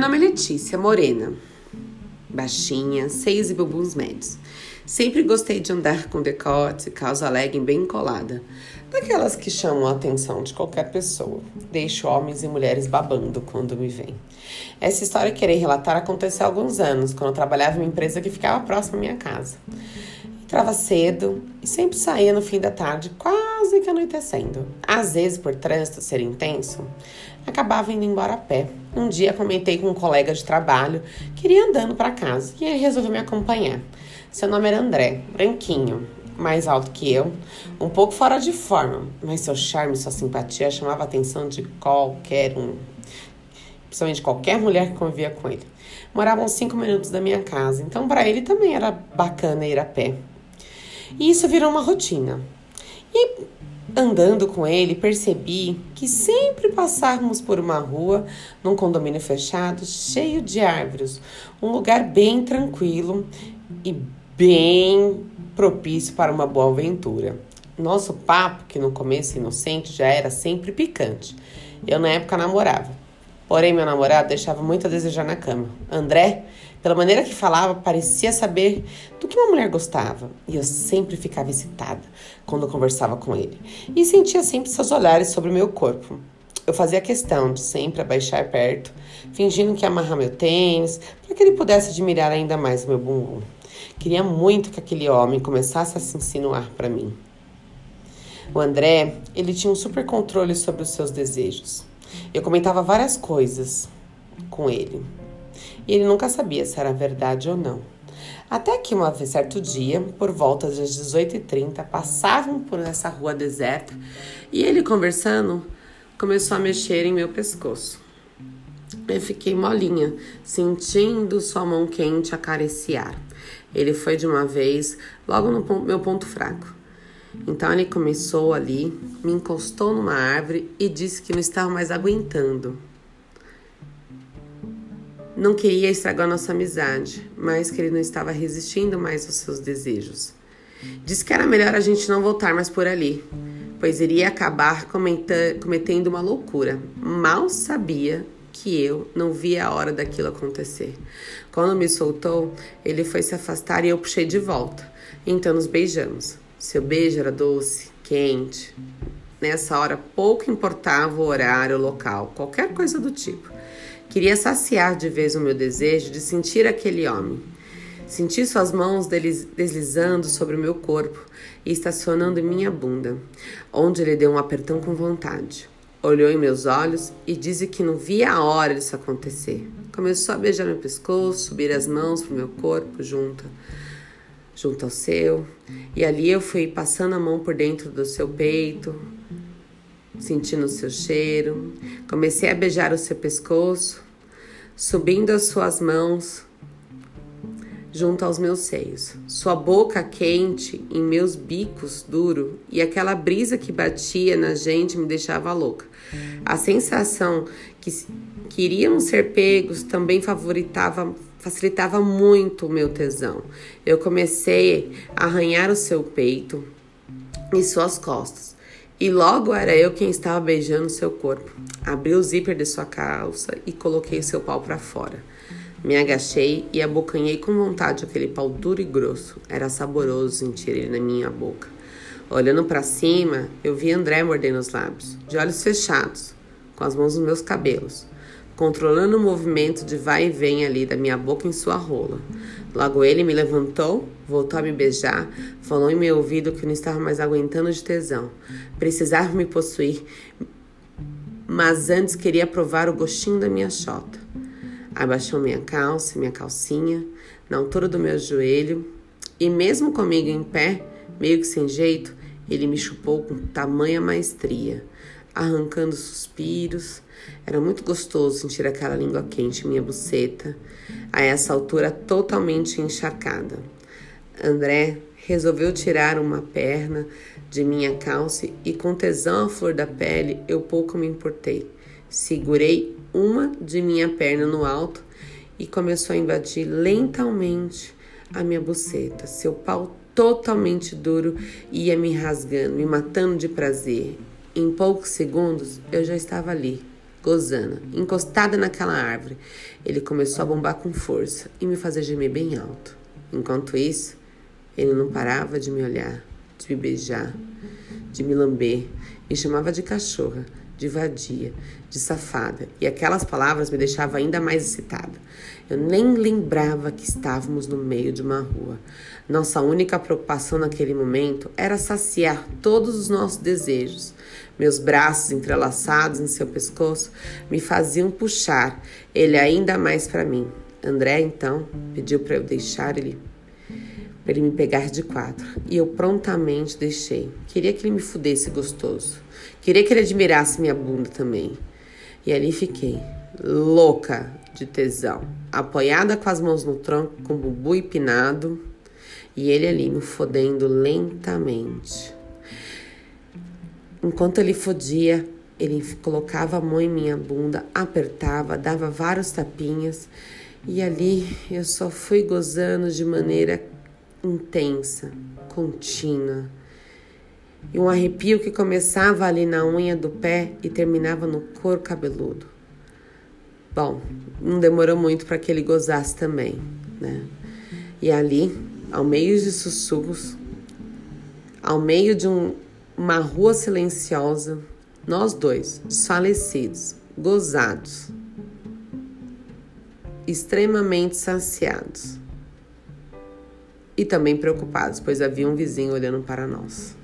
nome é Letícia Morena. Baixinha, seios e bubuns médios. Sempre gostei de andar com decote calça legging bem colada. Daquelas que chamam a atenção de qualquer pessoa. Deixo homens e mulheres babando quando me veem. Essa história que irei relatar aconteceu há alguns anos, quando eu trabalhava em uma empresa que ficava próxima à minha casa. Entrava cedo e sempre saía no fim da tarde, quase que anoitecendo. Às vezes, por trânsito ser intenso, acabava indo embora a pé. Um dia comentei com um colega de trabalho que iria andando para casa e ele resolveu me acompanhar. Seu nome era André, branquinho, mais alto que eu, um pouco fora de forma, mas seu charme e sua simpatia chamava a atenção de qualquer um, principalmente qualquer mulher que convivia com ele. Moravam cinco minutos da minha casa, então para ele também era bacana ir a pé. E isso virou uma rotina. E andando com ele, percebi que sempre passávamos por uma rua, num condomínio fechado, cheio de árvores, um lugar bem tranquilo e bem propício para uma boa aventura. Nosso papo, que no começo inocente, já era sempre picante. Eu, na época, namorava. Porém, meu namorado deixava muito a desejar na cama. André pela maneira que falava, parecia saber do que uma mulher gostava, e eu sempre ficava excitada quando conversava com ele, e sentia sempre seus olhares sobre o meu corpo. Eu fazia questão de sempre abaixar perto, fingindo que ia amarrar meu tênis, para que ele pudesse admirar ainda mais o meu bumbum. Queria muito que aquele homem começasse a se insinuar para mim. O André, ele tinha um super controle sobre os seus desejos. Eu comentava várias coisas com ele e ele nunca sabia se era verdade ou não. Até que um certo dia, por volta das 18h30, passavam por essa rua deserta e ele conversando começou a mexer em meu pescoço. Eu fiquei molinha, sentindo sua mão quente acariciar. Ele foi de uma vez, logo no meu ponto fraco. Então ele começou ali, me encostou numa árvore e disse que não estava mais aguentando não queria estragar nossa amizade, mas que ele não estava resistindo mais aos seus desejos. Disse que era melhor a gente não voltar mais por ali, pois iria acabar cometendo uma loucura. Mal sabia que eu não via a hora daquilo acontecer. Quando me soltou, ele foi se afastar e eu puxei de volta. Então nos beijamos. Seu beijo era doce, quente. Nessa hora pouco importava o horário, o local, qualquer coisa do tipo. Queria saciar de vez o meu desejo de sentir aquele homem. Senti suas mãos deslizando sobre o meu corpo e estacionando em minha bunda, onde ele deu um apertão com vontade. Olhou em meus olhos e disse que não via a hora disso acontecer. Começou a beijar meu pescoço, subir as mãos pro meu corpo junto, junto ao seu, e ali eu fui passando a mão por dentro do seu peito, sentindo o seu cheiro. Comecei a beijar o seu pescoço, subindo as suas mãos junto aos meus seios. Sua boca quente em meus bicos duro e aquela brisa que batia na gente me deixava louca. A sensação que queríamos ser pegos também favoritava facilitava muito o meu tesão. Eu comecei a arranhar o seu peito e suas costas. E logo era eu quem estava beijando seu corpo. Abri o zíper de sua calça e coloquei seu pau para fora. Me agachei e abocanhei com vontade aquele pau duro e grosso. Era saboroso sentir ele na minha boca. Olhando para cima, eu vi André mordendo os lábios, de olhos fechados, com as mãos nos meus cabelos controlando o movimento de vai e vem ali da minha boca em sua rola. Logo ele me levantou, voltou a me beijar, falou em meu ouvido que não estava mais aguentando de tesão. Precisava me possuir, mas antes queria provar o gostinho da minha chota. Abaixou minha calça, minha calcinha, na altura do meu joelho, e mesmo comigo em pé, meio que sem jeito, ele me chupou com tamanha maestria arrancando suspiros. Era muito gostoso sentir aquela língua quente em minha buceta, a essa altura totalmente encharcada. André resolveu tirar uma perna de minha calça e, com tesão à flor da pele, eu pouco me importei. Segurei uma de minha perna no alto e começou a invadir lentamente a minha buceta. Seu pau totalmente duro ia me rasgando, me matando de prazer. Em poucos segundos eu já estava ali, gozando, encostada naquela árvore. Ele começou a bombar com força e me fazer gemer bem alto. Enquanto isso, ele não parava de me olhar, de me beijar, de me lamber, me chamava de cachorra, de vadia, de safada, e aquelas palavras me deixavam ainda mais excitada. Eu nem lembrava que estávamos no meio de uma rua. Nossa única preocupação naquele momento era saciar todos os nossos desejos. Meus braços entrelaçados em seu pescoço me faziam puxar ele ainda mais para mim. André, então, pediu para eu deixar ele para ele me pegar de quatro. E eu prontamente deixei. Queria que ele me fudesse gostoso. Queria que ele admirasse minha bunda também. E ali fiquei, louca de tesão, apoiada com as mãos no tronco, com o bubu empinado, e ele ali me fodendo lentamente. Enquanto ele fodia, ele colocava a mão em minha bunda, apertava, dava vários tapinhas, e ali eu só fui gozando de maneira intensa, contínua. E um arrepio que começava ali na unha do pé e terminava no couro cabeludo. Bom, não demorou muito para que ele gozasse também, né? E ali, ao meio de sussurros, ao meio de um, uma rua silenciosa, nós dois, desfalecidos, gozados, extremamente saciados e também preocupados, pois havia um vizinho olhando para nós.